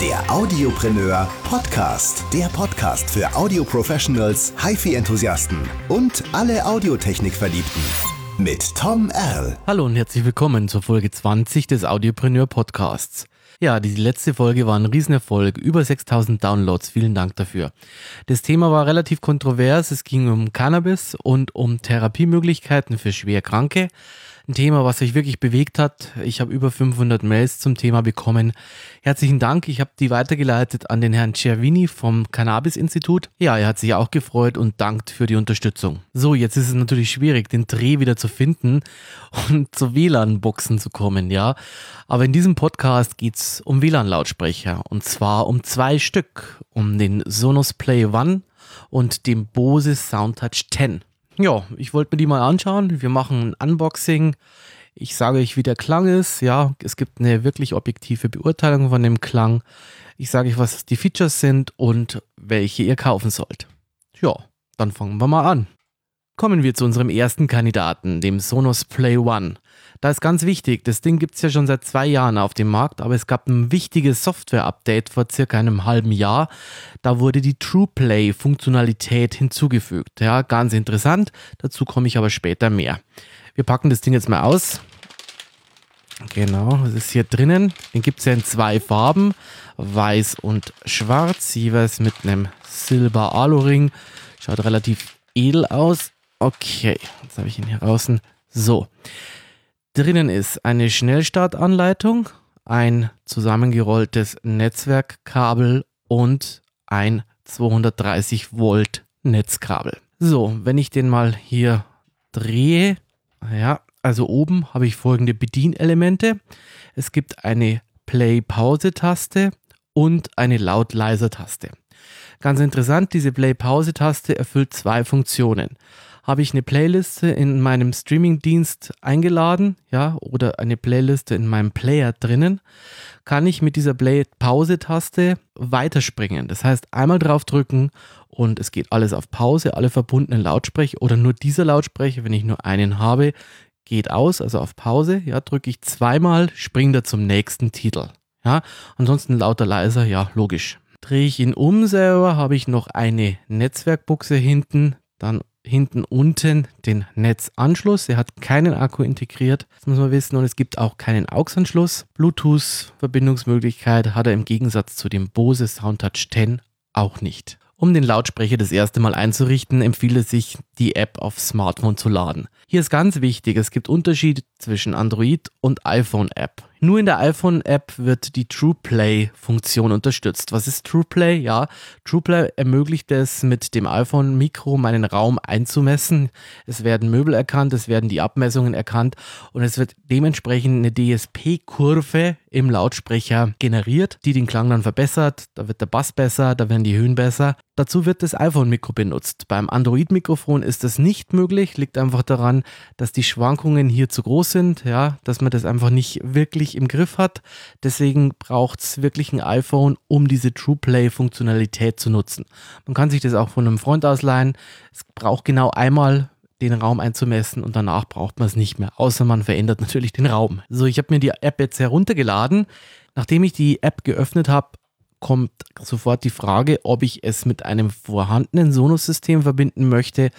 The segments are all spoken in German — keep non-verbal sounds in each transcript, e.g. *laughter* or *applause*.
Der Audiopreneur Podcast. Der Podcast für Audio-Professionals, HiFi-Enthusiasten und alle Audiotechnik-Verliebten. Mit Tom Erl. Hallo und herzlich willkommen zur Folge 20 des Audiopreneur Podcasts. Ja, die letzte Folge war ein Riesenerfolg, über 6000 Downloads, vielen Dank dafür. Das Thema war relativ kontrovers, es ging um Cannabis und um Therapiemöglichkeiten für Schwerkranke ein Thema, was sich wirklich bewegt hat. Ich habe über 500 Mails zum Thema bekommen. Herzlichen Dank. Ich habe die weitergeleitet an den Herrn Cervini vom Cannabis-Institut. Ja, er hat sich auch gefreut und dankt für die Unterstützung. So, jetzt ist es natürlich schwierig, den Dreh wieder zu finden *laughs* und zu WLAN-Boxen zu kommen, ja. Aber in diesem Podcast geht es um WLAN-Lautsprecher und zwar um zwei Stück. Um den Sonos Play One und den Bose Soundtouch 10. Ja, ich wollte mir die mal anschauen. Wir machen ein Unboxing. Ich sage euch, wie der Klang ist. Ja, es gibt eine wirklich objektive Beurteilung von dem Klang. Ich sage euch, was die Features sind und welche ihr kaufen sollt. Ja, dann fangen wir mal an. Kommen wir zu unserem ersten Kandidaten, dem Sonos Play One. Da ist ganz wichtig, das Ding gibt es ja schon seit zwei Jahren auf dem Markt, aber es gab ein wichtiges Software-Update vor circa einem halben Jahr. Da wurde die TruePlay-Funktionalität hinzugefügt. Ja, ganz interessant. Dazu komme ich aber später mehr. Wir packen das Ding jetzt mal aus. Genau, es ist hier drinnen. Den gibt es ja in zwei Farben, weiß und schwarz, jeweils mit einem Silber-Alu-Ring. Schaut relativ edel aus. Okay, jetzt habe ich ihn hier draußen. So, Drinnen ist eine Schnellstartanleitung, ein zusammengerolltes Netzwerkkabel und ein 230 Volt Netzkabel. So, wenn ich den mal hier drehe, ja, also oben habe ich folgende Bedienelemente. Es gibt eine Play-Pause-Taste und eine Laut-Leiser-Taste. Ganz interessant, diese Play-Pause-Taste erfüllt zwei Funktionen habe ich eine Playliste in meinem Streamingdienst eingeladen, ja, oder eine Playliste in meinem Player drinnen, kann ich mit dieser Play-Pause-Taste weiterspringen. Das heißt, einmal draufdrücken und es geht alles auf Pause, alle verbundenen Lautsprecher oder nur dieser Lautsprecher, wenn ich nur einen habe, geht aus, also auf Pause, ja, drücke ich zweimal, springt er zum nächsten Titel. Ja, ansonsten lauter leiser, ja, logisch. Drehe ich ihn um selber, habe ich noch eine Netzwerkbuchse hinten, dann hinten unten den Netzanschluss. Er hat keinen Akku integriert, das muss man wissen. Und es gibt auch keinen AUX-Anschluss. Bluetooth-Verbindungsmöglichkeit hat er im Gegensatz zu dem Bose Soundtouch 10 auch nicht. Um den Lautsprecher das erste Mal einzurichten, empfiehlt es sich, die App auf Smartphone zu laden. Hier ist ganz wichtig, es gibt Unterschiede zwischen Android und iPhone-App. Nur in der iPhone-App wird die TruePlay-Funktion unterstützt. Was ist TruePlay? Ja, TruePlay ermöglicht es, mit dem iPhone-Mikro meinen Raum einzumessen. Es werden Möbel erkannt, es werden die Abmessungen erkannt und es wird dementsprechend eine DSP-Kurve im Lautsprecher generiert, die den Klang dann verbessert. Da wird der Bass besser, da werden die Höhen besser. Dazu wird das iPhone-Mikro benutzt. Beim Android-Mikrofon ist das nicht möglich, liegt einfach daran, dass die Schwankungen hier zu groß sind, ja, dass man das einfach nicht wirklich im Griff hat. Deswegen braucht es wirklich ein iPhone, um diese TruePlay-Funktionalität zu nutzen. Man kann sich das auch von einem Freund ausleihen. Es braucht genau einmal den Raum einzumessen und danach braucht man es nicht mehr, außer man verändert natürlich den Raum. So, ich habe mir die App jetzt heruntergeladen. Nachdem ich die App geöffnet habe, kommt sofort die Frage, ob ich es mit einem vorhandenen Sonos-System verbinden möchte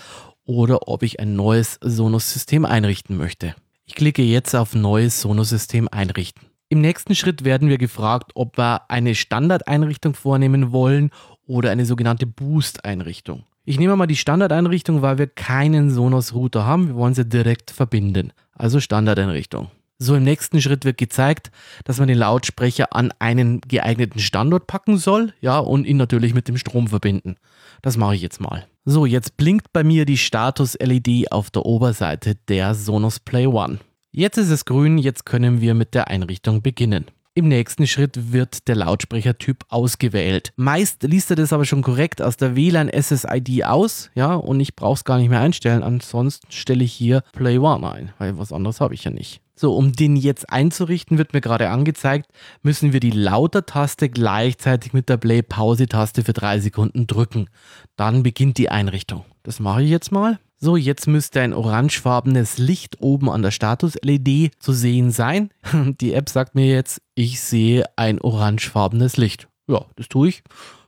oder ob ich ein neues Sonos-System einrichten möchte. Ich klicke jetzt auf Neues Sonos-System einrichten. Im nächsten Schritt werden wir gefragt, ob wir eine Standardeinrichtung vornehmen wollen oder eine sogenannte Boost-Einrichtung. Ich nehme mal die Standardeinrichtung, weil wir keinen Sonos-Router haben. Wir wollen sie direkt verbinden. Also Standardeinrichtung. So im nächsten Schritt wird gezeigt, dass man den Lautsprecher an einen geeigneten Standort packen soll, ja, und ihn natürlich mit dem Strom verbinden. Das mache ich jetzt mal. So, jetzt blinkt bei mir die Status-LED auf der Oberseite der Sonos Play One. Jetzt ist es grün, jetzt können wir mit der Einrichtung beginnen. Im nächsten Schritt wird der Lautsprechertyp ausgewählt. Meist liest er das aber schon korrekt aus der WLAN SSID aus, ja, und ich brauche es gar nicht mehr einstellen. Ansonsten stelle ich hier Play One ein, weil was anderes habe ich ja nicht. So, um den jetzt einzurichten, wird mir gerade angezeigt, müssen wir die Lauter-Taste gleichzeitig mit der Play-Pause-Taste für drei Sekunden drücken. Dann beginnt die Einrichtung. Das mache ich jetzt mal. So, jetzt müsste ein orangefarbenes Licht oben an der Status-LED zu sehen sein. *laughs* Die App sagt mir jetzt, ich sehe ein orangefarbenes Licht. Ja, das tue ich.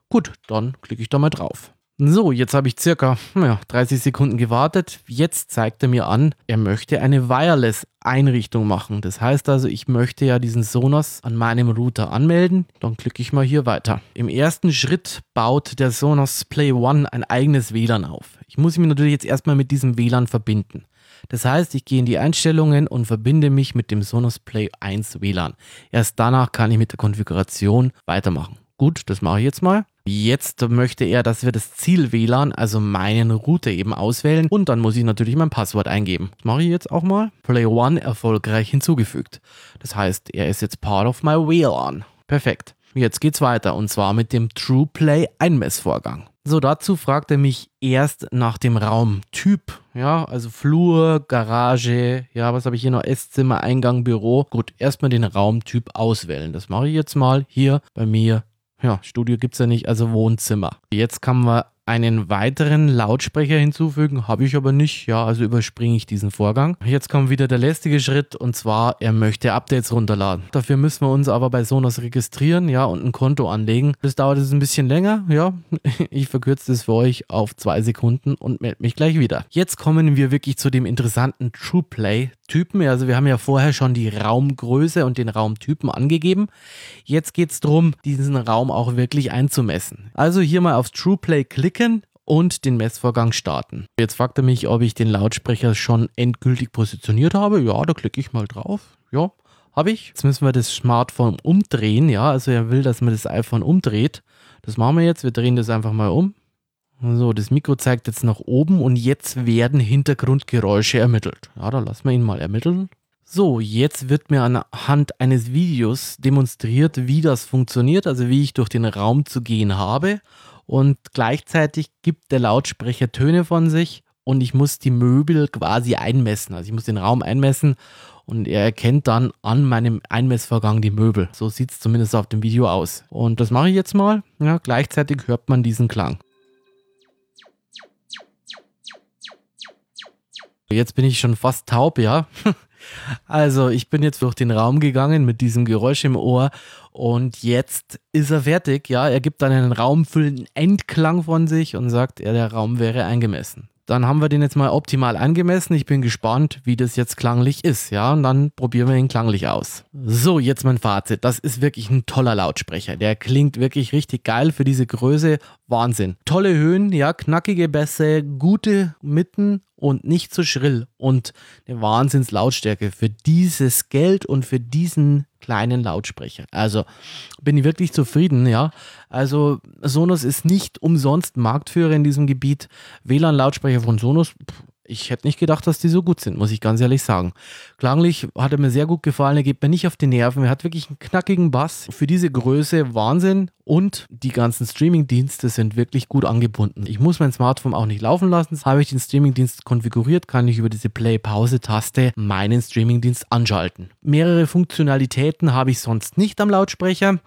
Gut, dann klicke ich da mal drauf. So, jetzt habe ich circa ja, 30 Sekunden gewartet. Jetzt zeigt er mir an, er möchte eine Wireless-Einrichtung machen. Das heißt also, ich möchte ja diesen Sonos an meinem Router anmelden. Dann klicke ich mal hier weiter. Im ersten Schritt baut der Sonos Play One ein eigenes WLAN auf. Ich muss mich natürlich jetzt erstmal mit diesem WLAN verbinden. Das heißt, ich gehe in die Einstellungen und verbinde mich mit dem Sonos Play 1 WLAN. Erst danach kann ich mit der Konfiguration weitermachen. Gut, das mache ich jetzt mal. Jetzt möchte er, dass wir das Ziel WLAN, also meinen Router eben auswählen und dann muss ich natürlich mein Passwort eingeben. Das mache ich jetzt auch mal. Play One erfolgreich hinzugefügt. Das heißt, er ist jetzt part of my WLAN. Perfekt. Jetzt geht's weiter und zwar mit dem TruePlay Einmessvorgang. So, dazu fragt er mich erst nach dem Raumtyp. Ja, also Flur, Garage, ja, was habe ich hier noch? Esszimmer, Eingang, Büro. Gut, erstmal den Raumtyp auswählen. Das mache ich jetzt mal hier bei mir ja, Studio gibt es ja nicht, also Wohnzimmer. Jetzt kann man einen weiteren Lautsprecher hinzufügen, habe ich aber nicht, ja, also überspringe ich diesen Vorgang. Jetzt kommt wieder der lästige Schritt und zwar, er möchte Updates runterladen. Dafür müssen wir uns aber bei Sonos registrieren, ja, und ein Konto anlegen. Das dauert jetzt ein bisschen länger, ja. *laughs* Ich verkürze das für euch auf zwei Sekunden und melde mich gleich wieder. Jetzt kommen wir wirklich zu dem interessanten TruePlay Typen. Also wir haben ja vorher schon die Raumgröße und den Raumtypen angegeben. Jetzt geht es darum, diesen Raum auch wirklich einzumessen. Also hier mal aufs TruePlay klicken und den Messvorgang starten. Jetzt fragt er mich, ob ich den Lautsprecher schon endgültig positioniert habe. Ja, da klicke ich mal drauf. Ja, habe ich. Jetzt müssen wir das Smartphone umdrehen. Ja, also er will, dass man das iPhone umdreht. Das machen wir jetzt. Wir drehen das einfach mal um. So, das Mikro zeigt jetzt nach oben und jetzt werden Hintergrundgeräusche ermittelt. Ja, dann lassen wir ihn mal ermitteln. So, jetzt wird mir anhand eines Videos demonstriert, wie das funktioniert, also wie ich durch den Raum zu gehen habe. Und gleichzeitig gibt der Lautsprecher Töne von sich und ich muss die Möbel quasi einmessen. Also ich muss den Raum einmessen und er erkennt dann an meinem Einmessvorgang die Möbel. So sieht es zumindest auf dem Video aus. Und das mache ich jetzt mal. Ja, gleichzeitig hört man diesen Klang. Jetzt bin ich schon fast taub, ja. *laughs* Also, ich bin jetzt durch den Raum gegangen mit diesem Geräusch im Ohr und jetzt ist er fertig. Ja, er gibt dann einen raumfüllenden Endklang von sich und sagt, ja, der Raum wäre eingemessen. Dann haben wir den jetzt mal optimal angemessen. Ich bin gespannt, wie das jetzt klanglich ist. Ja, und dann probieren wir ihn klanglich aus. So, jetzt mein Fazit. Das ist wirklich ein toller Lautsprecher. Der klingt wirklich richtig geil für diese Größe. Wahnsinn. Tolle Höhen, ja, knackige Bässe, gute Mitten und nicht zu so schrill und eine Wahnsinnslautstärke für dieses Geld und für diesen kleinen Lautsprecher. Also bin ich wirklich zufrieden, ja. Also Sonos ist nicht umsonst Marktführer in diesem Gebiet. WLAN-Lautsprecher von Sonos, ich hätte nicht gedacht, dass die so gut sind, muss ich ganz ehrlich sagen. Klanglich hat er mir sehr gut gefallen, er geht mir nicht auf die Nerven, er hat wirklich einen knackigen Bass. Für diese Größe Wahnsinn und die ganzen Streaming-Dienste sind wirklich gut angebunden. Ich muss mein Smartphone auch nicht laufen lassen. Habe ich den Streaming-Dienst konfiguriert, kann ich über diese Play-Pause-Taste meinen Streaming-Dienst anschalten. Mehrere Funktionalitäten habe ich sonst nicht am Lautsprecher.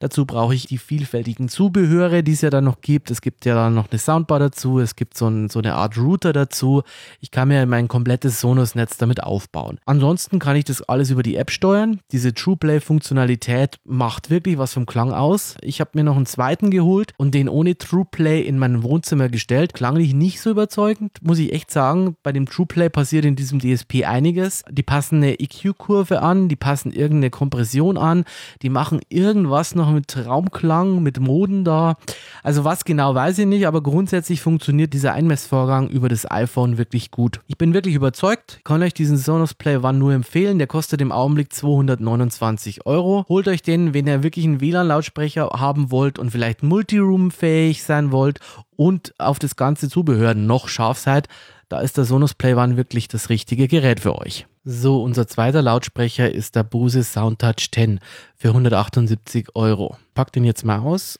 Dazu brauche ich die vielfältigen Zubehöre, die es ja dann noch gibt. Es gibt ja dann noch eine Soundbar dazu, es gibt so, ein, so eine Art Router dazu. Ich kann mir mein komplettes Sonos-Netz damit aufbauen. Ansonsten kann ich das alles über die App steuern. Diese TruePlay-Funktionalität macht wirklich was vom Klang aus. Ich habe mir noch einen zweiten geholt und den ohne TruePlay in mein Wohnzimmer gestellt. Klanglich nicht so überzeugend, muss ich echt sagen. Bei dem TruePlay passiert in diesem DSP einiges. Die passen eine EQ-Kurve an, die passen irgendeine Kompression an, die machen irgendwas noch mit Raumklang, mit Moden da. Also was genau weiß ich nicht, aber grundsätzlich funktioniert dieser Einmessvorgang über das iPhone wirklich gut. Ich bin wirklich überzeugt, kann euch diesen Sonos Play One nur empfehlen. Der kostet im Augenblick 229 Euro. Holt euch den, wenn ihr wirklich einen WLAN-Lautsprecher haben wollt und vielleicht Multiroom-fähig sein wollt und auf das ganze Zubehör noch scharf seid. Da ist der Sonos Play One wirklich das richtige Gerät für euch. So, unser zweiter Lautsprecher ist der Bose Soundtouch 10 für 178 Euro. Pack den jetzt mal aus.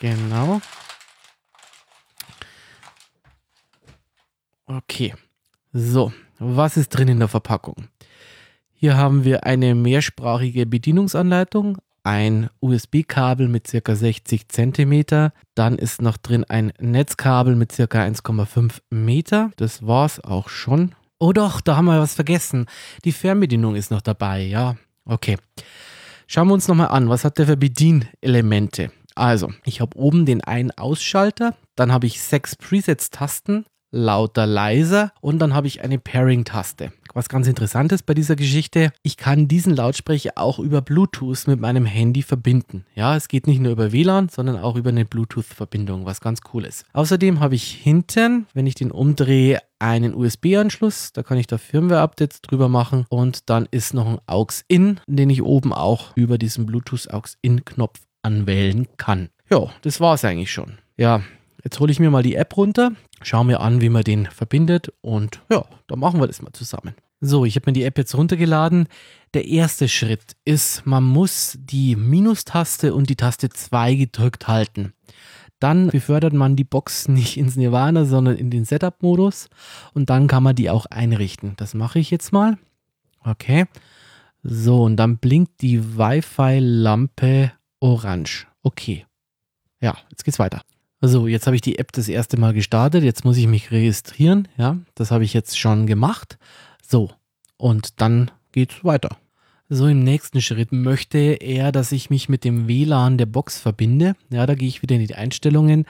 Genau. Okay. So, was ist drin in der Verpackung? Hier haben wir eine mehrsprachige Bedienungsanleitung, ein USB-Kabel mit circa 60 cm. Dann ist noch drin ein Netzkabel mit circa 1,5 Meter. Das war's auch schon. Oh doch, da haben wir was vergessen. Die Fernbedienung ist noch dabei, ja. Okay. Schauen wir uns nochmal an, was hat der für Bedienelemente? Also, ich habe oben den Ein-Ausschalter, dann habe ich sechs Presets-Tasten, lauter, leiser und dann habe ich eine Pairing-Taste. Was ganz interessant ist bei dieser Geschichte, ich kann diesen Lautsprecher auch über Bluetooth mit meinem Handy verbinden. Ja, es geht nicht nur über WLAN, sondern auch über eine Bluetooth-Verbindung, was ganz cool ist. Außerdem habe ich hinten, wenn ich den umdrehe, einen USB-Anschluss. Da kann ich da Firmware-Updates drüber machen. Und dann ist noch ein AUX-In, den ich oben auch über diesen Bluetooth-AUX-In-Knopf anwählen kann. Ja, das war es eigentlich schon. Ja, Jetzt hole ich mir mal die App runter, schaue mir an, wie man den verbindet und ja, dann machen wir das mal zusammen. So, ich habe mir die App jetzt runtergeladen. Der erste Schritt ist, man muss die Minustaste und die Taste 2 gedrückt halten. Dann befördert man die Box nicht ins Nirvana, sondern in den Setup-Modus und dann kann man die auch einrichten. Das mache ich jetzt mal. Okay. So, und dann blinkt die Wi-Fi-Lampe orange. Okay. Ja, jetzt geht's weiter. Also jetzt habe ich die App das erste Mal gestartet, jetzt muss ich mich registrieren, ja, das habe ich jetzt schon gemacht. So, und dann geht's weiter. So, im nächsten Schritt möchte er, dass ich mich mit dem WLAN der Box verbinde. Ja, da gehe ich wieder in die Einstellungen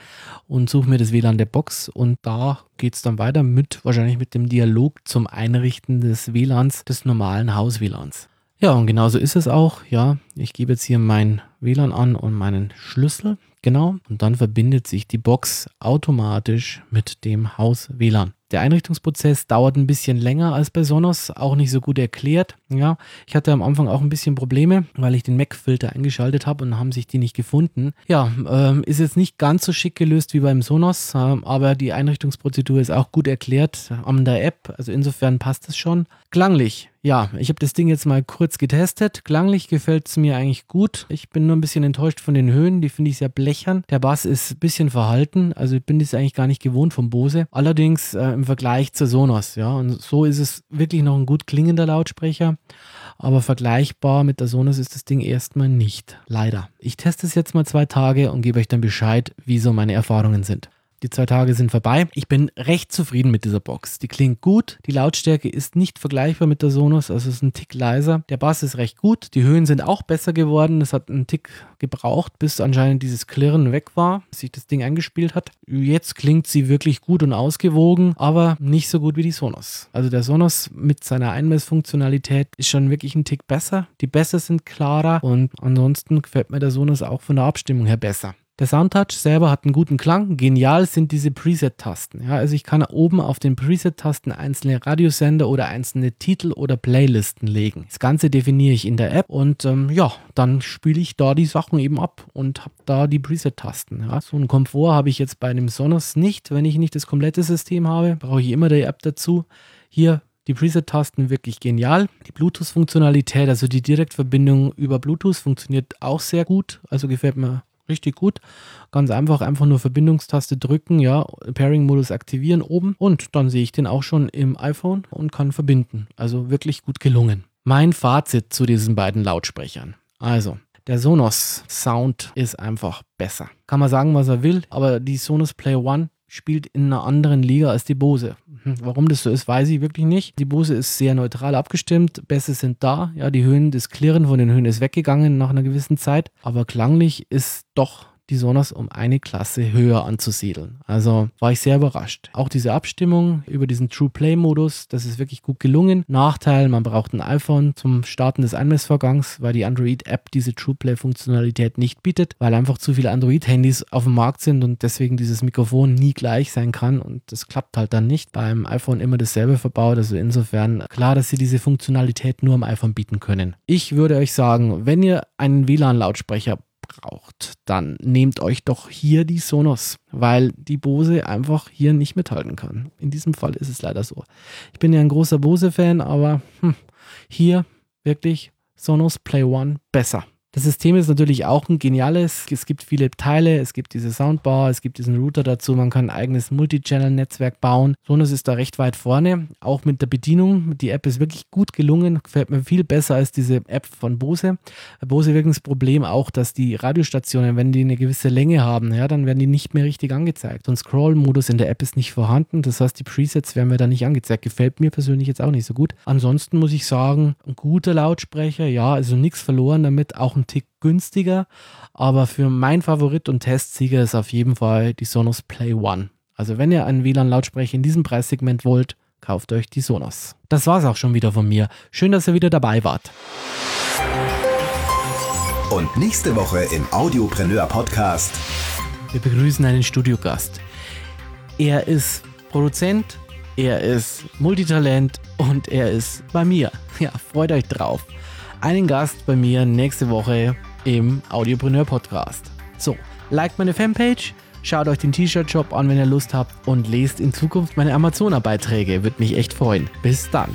und suche mir das WLAN der Box und da geht es dann weiter mit, wahrscheinlich mit dem Dialog zum Einrichten des WLANs, des normalen Haus-WLANs. Ja, und genauso ist es auch. Ja, ich gebe jetzt hier mein WLAN an und meinen Schlüssel. Genau. Und dann verbindet sich die Box automatisch mit dem Haus WLAN. Der Einrichtungsprozess dauert ein bisschen länger als bei Sonos, auch nicht so gut erklärt. Ja, ich hatte am Anfang auch ein bisschen Probleme, weil ich den Mac-Filter eingeschaltet habe und haben sich die nicht gefunden. Ja, ähm, ist jetzt nicht ganz so schick gelöst wie beim Sonos, äh, aber die Einrichtungsprozedur ist auch gut erklärt an der App. Also insofern passt es schon. Klanglich ja, ich habe das Ding jetzt mal kurz getestet. Klanglich gefällt es mir eigentlich gut. Ich bin nur ein bisschen enttäuscht von den Höhen. Die finde ich sehr blechern. Der Bass ist ein bisschen verhalten. Also ich bin das eigentlich gar nicht gewohnt vom Bose. Allerdings äh, im Vergleich zur Sonos. Ja, und so ist es wirklich noch ein gut klingender Lautsprecher. Aber vergleichbar mit der Sonos ist das Ding erstmal nicht. Leider. Ich teste es jetzt mal zwei Tage und gebe euch dann Bescheid, wie so meine Erfahrungen sind. Die zwei Tage sind vorbei. Ich bin recht zufrieden mit dieser Box. Die klingt gut. Die Lautstärke ist nicht vergleichbar mit der Sonos, also ist ein Tick leiser. Der Bass ist recht gut. Die Höhen sind auch besser geworden. Es hat einen Tick gebraucht, bis anscheinend dieses Klirren weg war, bis sich das Ding eingespielt hat. Jetzt klingt sie wirklich gut und ausgewogen, aber nicht so gut wie die Sonos. Also der Sonos mit seiner Einmessfunktionalität ist schon wirklich ein Tick besser. Die Bässe sind klarer und ansonsten gefällt mir der Sonos auch von der Abstimmung her besser. Der Soundtouch selber hat einen guten Klang. Genial sind diese Preset-Tasten. Ja, also ich kann oben auf den Preset-Tasten einzelne Radiosender oder einzelne Titel oder Playlisten legen. Das Ganze definiere ich in der App und ähm, ja, dann spiele ich da die Sachen eben ab und habe da die Preset-Tasten. Ja. So einen Komfort habe ich jetzt bei einem Sonos nicht. Wenn ich nicht das komplette System habe, brauche ich immer die App dazu. Hier die Preset-Tasten wirklich genial. Die Bluetooth-Funktionalität, also die Direktverbindung über Bluetooth, funktioniert auch sehr gut. Also gefällt mir richtig gut. Ganz einfach, einfach nur Verbindungstaste drücken, ja, Pairing-Modus aktivieren oben und dann sehe ich den auch schon im iPhone und kann verbinden. Also wirklich gut gelungen. Mein Fazit zu diesen beiden Lautsprechern. Also, der Sonos Sound ist einfach besser. Kann man sagen, was er will, aber die Sonos Play One spielt in einer anderen Liga als die Bose. Hm, warum das so ist, weiß ich wirklich nicht. Die Bose ist sehr neutral abgestimmt, Bässe sind da, ja, die Höhen, das Klirren von den Höhen ist weggegangen nach einer gewissen Zeit, aber klanglich ist doch die Sonos um eine Klasse höher anzusiedeln. Also war ich sehr überrascht. Auch diese Abstimmung über diesen True Play Modus, das ist wirklich gut gelungen. Nachteil, man braucht ein iPhone zum Starten des Einmessvorgangs, weil die Android App diese True Play Funktionalität nicht bietet, weil einfach zu viele Android Handys auf dem Markt sind und deswegen dieses Mikrofon nie gleich sein kann und das klappt halt dann nicht. Beim iPhone immer dasselbe verbaut, also insofern klar, dass sie diese Funktionalität nur am iPhone bieten können. Ich würde euch sagen, wenn ihr einen WLAN Lautsprecher braucht, dann nehmt euch doch hier die Sonos, weil die Bose einfach hier nicht mithalten kann. In diesem Fall ist es leider so. Ich bin ja ein großer Bose-Fan, aber hm, hier wirklich Sonos Play One besser. Das System ist natürlich auch ein geniales. Es gibt viele Teile, es gibt diese Soundbar, es gibt diesen Router dazu, man kann ein eigenes Multichannel-Netzwerk bauen. Sonos ist da recht weit vorne, auch mit der Bedienung. Die App ist wirklich gut gelungen, gefällt mir viel besser als diese App von Bose. Bose wirkt das Problem auch, dass die Radiostationen, wenn die eine gewisse Länge haben, ja, dann werden die nicht mehr richtig angezeigt. So ein Scroll-Modus in der App ist nicht vorhanden, das heißt, die Presets werden mir da nicht angezeigt. Gefällt mir persönlich jetzt auch nicht so gut. Ansonsten muss ich sagen, ein guter Lautsprecher, ja, also nichts verloren damit, auch ein ein Tick günstiger, aber für mein Favorit und Testsieger ist auf jeden Fall die Sonos Play One. Also wenn ihr einen WLAN-Lautsprecher in diesem Preissegment wollt, kauft euch die Sonos. Das war's auch schon wieder von mir. Schön, dass ihr wieder dabei wart. Und nächste Woche im Audiopreneur Podcast. Wir begrüßen einen Studiogast. Er ist Produzent, er ist Multitalent und er ist bei mir. Ja, freut euch drauf einen Gast bei mir nächste Woche im Audiopreneur Podcast. So, liked meine Fanpage, schaut euch den T-Shirt-Shop an, wenn ihr Lust habt und lest in Zukunft meine Amazoner-Beiträge. Würde mich echt freuen. Bis dann.